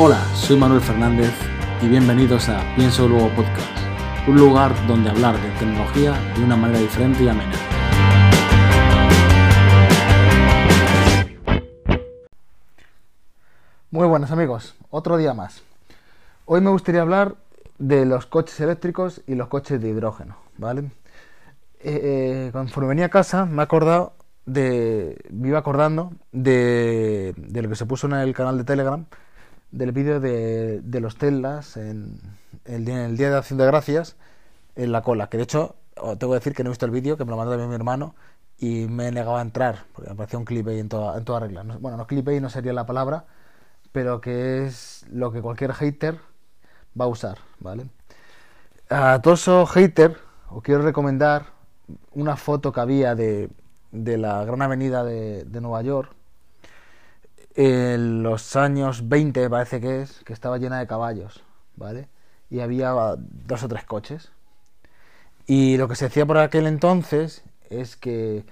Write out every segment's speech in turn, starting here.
Hola, soy Manuel Fernández y bienvenidos a Pienso Luego Podcast, un lugar donde hablar de tecnología de una manera diferente y amena. Muy buenos amigos, otro día más. Hoy me gustaría hablar de los coches eléctricos y los coches de hidrógeno, ¿vale? Eh, eh, conforme venía a casa me he acordado de, me iba acordando de, de lo que se puso en el canal de Telegram del vídeo de, de, los Teslas en el, Día de Acción de Gracias en la cola. Que de hecho, tengo que decir que no he visto el vídeo, que me lo mandó también mi hermano y me he negado a entrar, porque me parecía un clickbait en toda, en toda regla. Bueno, no clickbait no sería la palabra, pero que es lo que cualquier hater va a usar, ¿vale? A todos esos haters os quiero recomendar una foto que había de, de la gran avenida de Nueva York en los años 20 parece que es, que estaba llena de caballos, ¿vale? Y había dos o tres coches. Y lo que se decía por aquel entonces es que,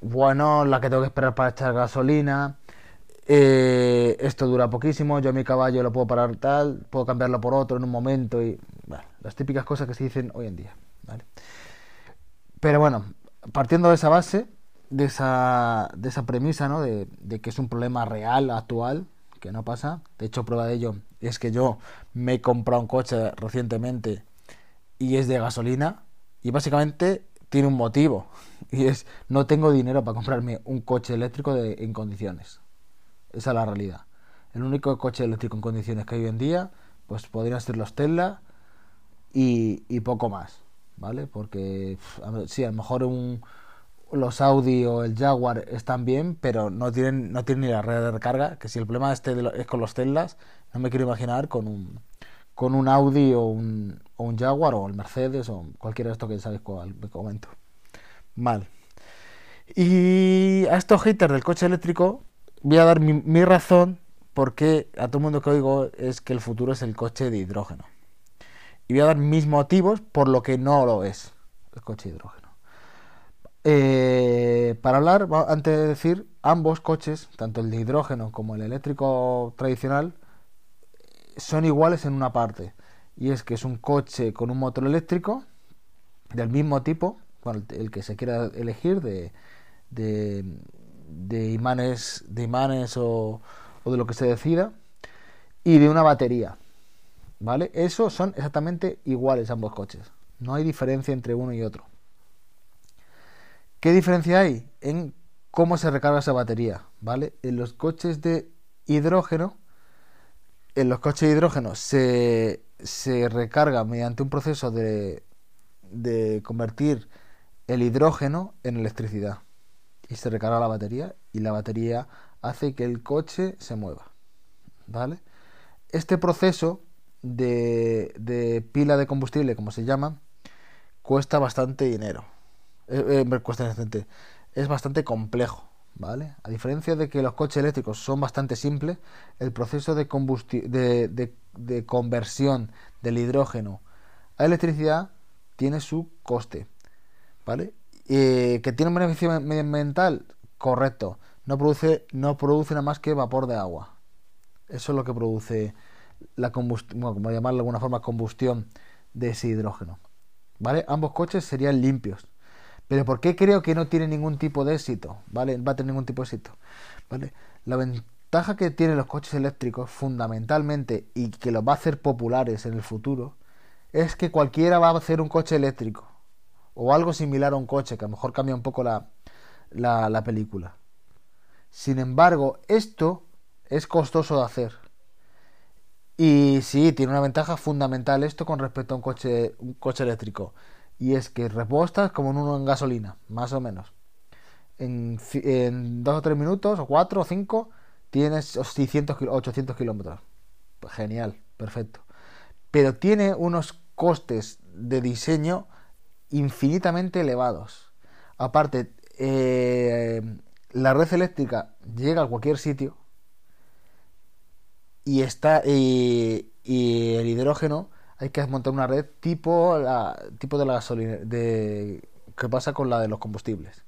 bueno, la que tengo que esperar para echar gasolina, eh, esto dura poquísimo, yo mi caballo lo puedo parar tal, puedo cambiarlo por otro en un momento y, las típicas cosas que se dicen hoy en día, ¿vale? Pero bueno, partiendo de esa base, de esa, de esa premisa, ¿no? De, de, que es un problema real, actual, que no pasa. De hecho, prueba de ello es que yo me he comprado un coche recientemente y es de gasolina y básicamente tiene un motivo y es no tengo dinero para comprarme un coche eléctrico en condiciones. Esa es la realidad. El único coche eléctrico en condiciones que hay hoy en día, pues podrían ser los Tesla y, y poco más, ¿vale? Porque, sí, a lo mejor un, los Audi o el Jaguar están bien, pero no tienen, no tienen ni la red de recarga, que si el problema este es con los Teslas, no me quiero imaginar con un, con un Audi o un, o un Jaguar o el Mercedes o cualquiera de estos que sabéis cuál me comento. Mal. Y a estos haters del coche eléctrico voy a dar mi, mi razón porque a todo el mundo que oigo es que el futuro es el coche de hidrógeno. Y voy a dar mis motivos por lo que no lo es el coche de hidrógeno. Eh, para hablar, antes de decir, ambos coches, tanto el de hidrógeno como el eléctrico tradicional, son iguales en una parte. Y es que es un coche con un motor eléctrico del mismo tipo, bueno, el que se quiera elegir, de, de, imanes, de imanes o, o de lo que se decida, y de una batería. ¿Vale? Esos son exactamente iguales ambos coches. No hay diferencia entre uno y otro. ¿Qué diferencia hay? En cómo se recarga esa batería, ¿vale? En los coches de hidrógeno, en los coches de hidrógeno se, se recarga mediante un proceso de, de convertir el hidrógeno en electricidad. Y se recarga la batería y la batería hace que el coche se mueva, ¿vale? Este proceso de, de pila de combustible, como se llama, cuesta bastante dinero eh, eh, es bastante complejo, ¿vale? A diferencia de que los coches eléctricos son bastante simples, el proceso de, de, de, de conversión del hidrógeno a electricidad tiene su coste, ¿vale? Eh, ¿Que tiene un beneficio medioambiental? Correcto. No produce, no produce nada más que vapor de agua. Eso es lo que produce la combustión, bueno, como llamarlo de alguna forma, combustión de ese hidrógeno. ¿Vale? Ambos coches serían limpios. Pero ¿por qué creo que no tiene ningún tipo de éxito? ¿Vale? Va a tener ningún tipo de éxito. ¿Vale? La ventaja que tienen los coches eléctricos fundamentalmente y que los va a hacer populares en el futuro es que cualquiera va a hacer un coche eléctrico o algo similar a un coche que a lo mejor cambia un poco la, la, la película. Sin embargo, esto es costoso de hacer. Y sí, tiene una ventaja fundamental esto con respecto a un coche, un coche eléctrico y es que repostas como en uno en gasolina, más o menos. En, dos o tres minutos, o cuatro o cinco, tienes 600, 800 kilómetros. Genial, perfecto. Pero tiene unos costes de diseño infinitamente elevados. Aparte, eh, la red eléctrica llega a cualquier sitio y está y, y el hidrógeno hay que montar una red tipo la tipo de la gasolina de que pasa con la de los combustibles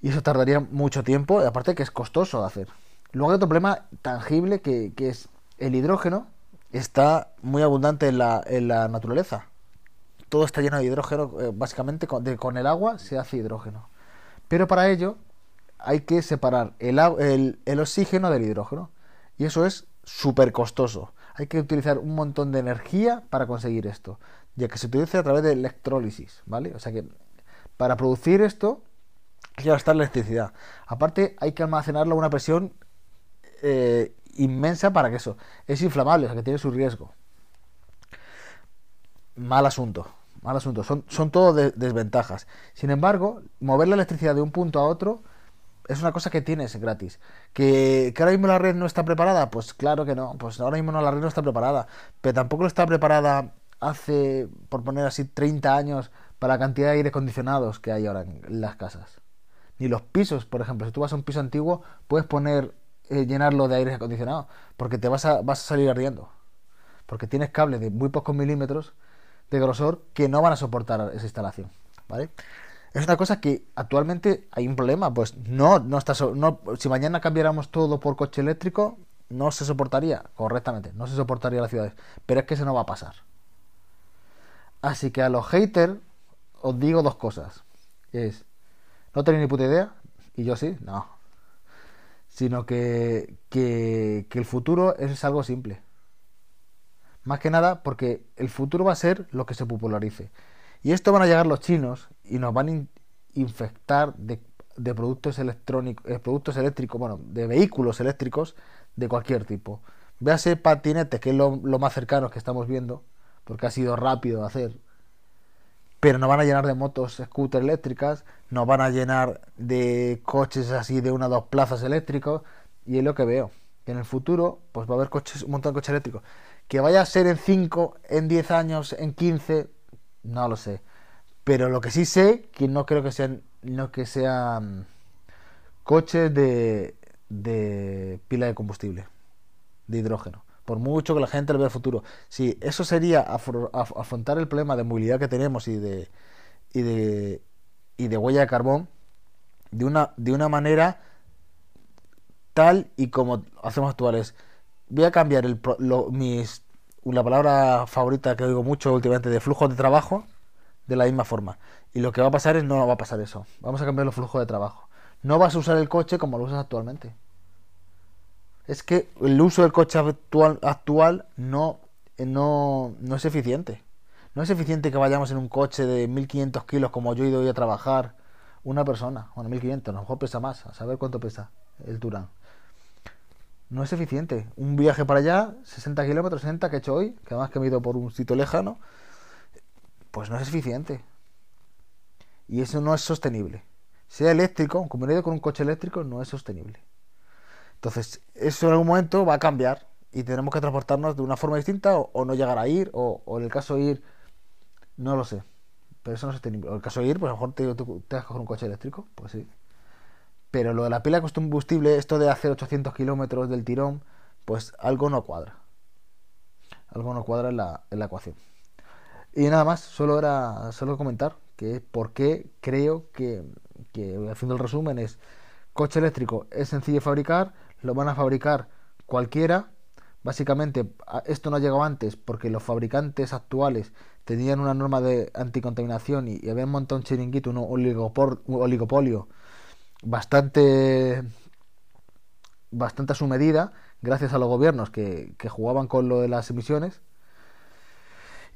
y eso tardaría mucho tiempo y aparte que es costoso de hacer Luego hay otro problema tangible que, que es el hidrógeno está muy abundante en la, en la naturaleza. Todo está lleno de hidrógeno, eh, básicamente con, de, con el agua se hace hidrógeno. Pero para ello hay que separar el, el, el oxígeno del hidrógeno. Y eso es súper costoso. Hay que utilizar un montón de energía para conseguir esto, ya que se utiliza a través de electrólisis, ¿vale? O sea que para producir esto hay que gastar electricidad. Aparte hay que almacenarlo a una presión eh, inmensa para que eso es inflamable, o sea que tiene su riesgo. Mal asunto, mal asunto. Son, son todo de, desventajas. Sin embargo, mover la electricidad de un punto a otro es una cosa que tienes gratis. ¿Que, ¿Que, ahora mismo la red no está preparada? Pues claro que no. Pues ahora mismo no, la red no está preparada. Pero tampoco está preparada hace, por poner así, 30 años para la cantidad de aire acondicionados que hay ahora en las casas. Ni los pisos, por ejemplo. Si tú vas a un piso antiguo, puedes poner eh, llenarlo de aire acondicionado, porque te vas a, vas a salir ardiendo. Porque tienes cables de muy pocos milímetros de grosor que no van a soportar esa instalación. ¿Vale? Es una cosa que actualmente hay un problema, pues no, no está si mañana cambiáramos todo por coche eléctrico, no se soportaría correctamente, no se soportaría las ciudades, pero es que eso no va a pasar. Así que a los haters os digo dos cosas. Es, no tenéis ni puta idea, y yo sí, no, sino que, que el futuro es algo simple. Más que nada porque el futuro va a ser lo que se popularice. Y esto van a llegar los chinos y nos van a infectar de, productos electrónicos, eh, productos eléctricos, bueno, de vehículos eléctricos de cualquier tipo. Véase patinetes, que es lo, más cercano que estamos viendo, porque ha sido rápido de hacer. Pero nos van a llenar de motos scooter eléctricas, nos van a llenar de coches así de una o dos plazas eléctricos y es lo que veo. Que en el futuro pues va a haber coches, un montón de coches eléctricos. Que vaya a ser en 5, en 10 años, en 15, no lo sé. Pero lo que sí sé, que no creo que sean, no que sean coches de, de pila de combustible, de hidrógeno. Por mucho que la gente lo vea el futuro. Si eso sería afrontar el problema de movilidad que tenemos y de, y de, y de huella de carbón de una, de una manera tal y como hacemos actuales. Voy a cambiar el, lo, mis, la palabra favorita que oigo mucho últimamente de flujo de trabajo de la misma forma. Y lo que va a pasar es no va a pasar eso. Vamos a cambiar los flujos de trabajo. No vas a usar el coche como lo usas actualmente. Es que el uso del coche actual, actual no, no, no es eficiente. No es eficiente que vayamos en un coche de 1500 kilos como yo he ido hoy a trabajar una persona. Bueno, 1500, a lo mejor pesa más, a saber cuánto pesa el Turán. No es eficiente. Un viaje para allá, 60 kilómetros, 60 que he hecho hoy, que además que me he ido por un sitio lejano, pues no es eficiente. Y eso no es sostenible. Sea eléctrico, ido con un coche eléctrico, no es sostenible. Entonces, eso en algún momento va a cambiar y tenemos que transportarnos de una forma distinta o, o no llegar a ir, o, o en el caso de ir no lo sé. Pero eso no es sostenible. el caso de ir, pues a lo mejor te, te, te vas a coger un coche eléctrico. Pues sí. Pero lo de la pila combustible, esto de hacer 800 kilómetros del tirón, pues algo no cuadra. Algo no cuadra en la, en la ecuación. Y nada más, solo era solo comentar que por qué creo que, que, haciendo el resumen, es coche eléctrico es sencillo de fabricar, lo van a fabricar cualquiera. Básicamente, esto no ha llegado antes porque los fabricantes actuales tenían una norma de anticontaminación y, y habían montado un chiringuito, un oligopolio bastante bastante a su medida gracias a los gobiernos que, que, jugaban con lo de las emisiones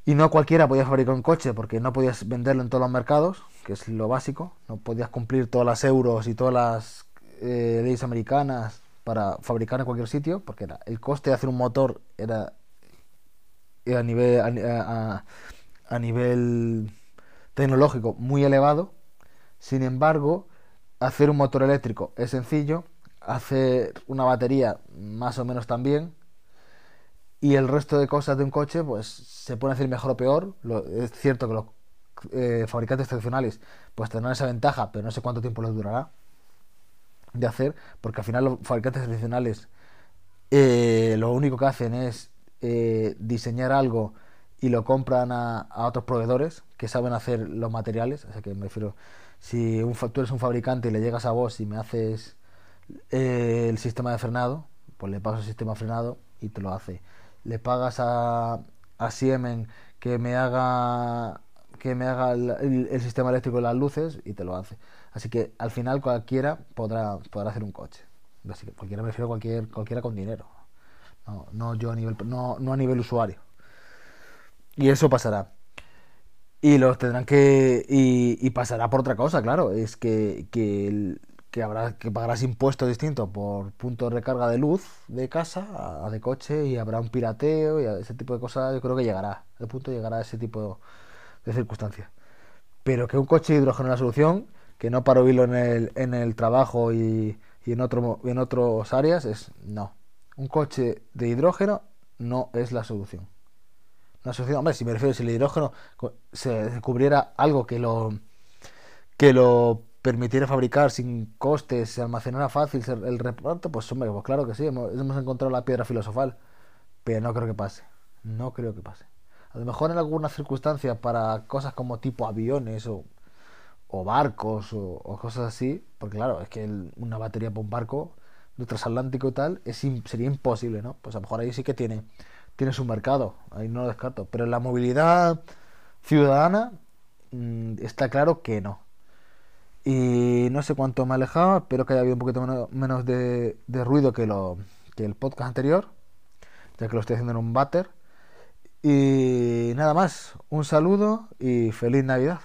y no cualquiera podía fabricar un coche porque no podías venderlo en todos los mercados que es lo básico no podías cumplir todas las euros y todas las eh, leyes americanas para fabricar en cualquier sitio porque era, el coste de hacer un motor era, a nivel a nivel tecnológico muy elevado. Sin embargo, hacer un motor eléctrico es sencillo, hacer una batería más o menos también, y el resto de cosas de un coche, pues se puede hacer mejor o peor. Lo, es cierto que los eh, fabricantes tradicionales pues tendrán esa ventaja, pero no sé cuánto tiempo les durará de hacer, porque al final los fabricantes tradicionales eh, lo único que hacen es eh, diseñar algo y lo compran a, a, otros proveedores que saben hacer los materiales. O sea que me refiero, si un, tú eres un fabricante y le llegas a vos y me haces eh, el sistema de frenado, pues le pagas el sistema frenado y te lo hace. Le pagas a, a Siemens que me haga que me haga el, el, sistema eléctrico de las luces y te lo hace. Así que al final cualquiera podrá, podrá hacer un coche. Así que cualquiera me refiero a cualquier, cualquiera con dinero. No, no yo a nivel no, no a nivel usuario. Y eso pasará. Y los tendrán que. Y, pasará por otra cosa, claro. Es que, que el, que habrá que pagarás impuestos distintos por puntos de recarga de luz de casa a de coche y habrá un pirateo y ese tipo de cosas yo creo que llegará el punto llegará ese tipo de circunstancias pero que un coche de hidrógeno es la solución que no para oírlo en el, en el trabajo y, y en otro en otras áreas es no un coche de hidrógeno no es la solución una solución hombre si me refiero si el hidrógeno se descubriera algo que lo que lo permitiera fabricar sin costes, se almacenara fácil el reparto, pues hombre, pues claro que sí, hemos, encontrado la piedra filosofal, pero no creo que pase, no creo que pase. A lo mejor en algunas circunstancias para cosas como tipo aviones o, barcos o, cosas así, porque claro, es que una batería para un barco de transatlántico y tal es, sería imposible, ¿no? Pues a lo mejor ahí sí que tiene, tiene su mercado, ahí no lo descarto, pero en la movilidad ciudadana mmm, está claro que no y no sé cuánto me alejaba, espero que haya habido un poquito menos, de, de, ruido que, lo, que el podcast anterior, ya que lo estoy haciendo en un váter. Y nada más, un saludo y feliz Navidad.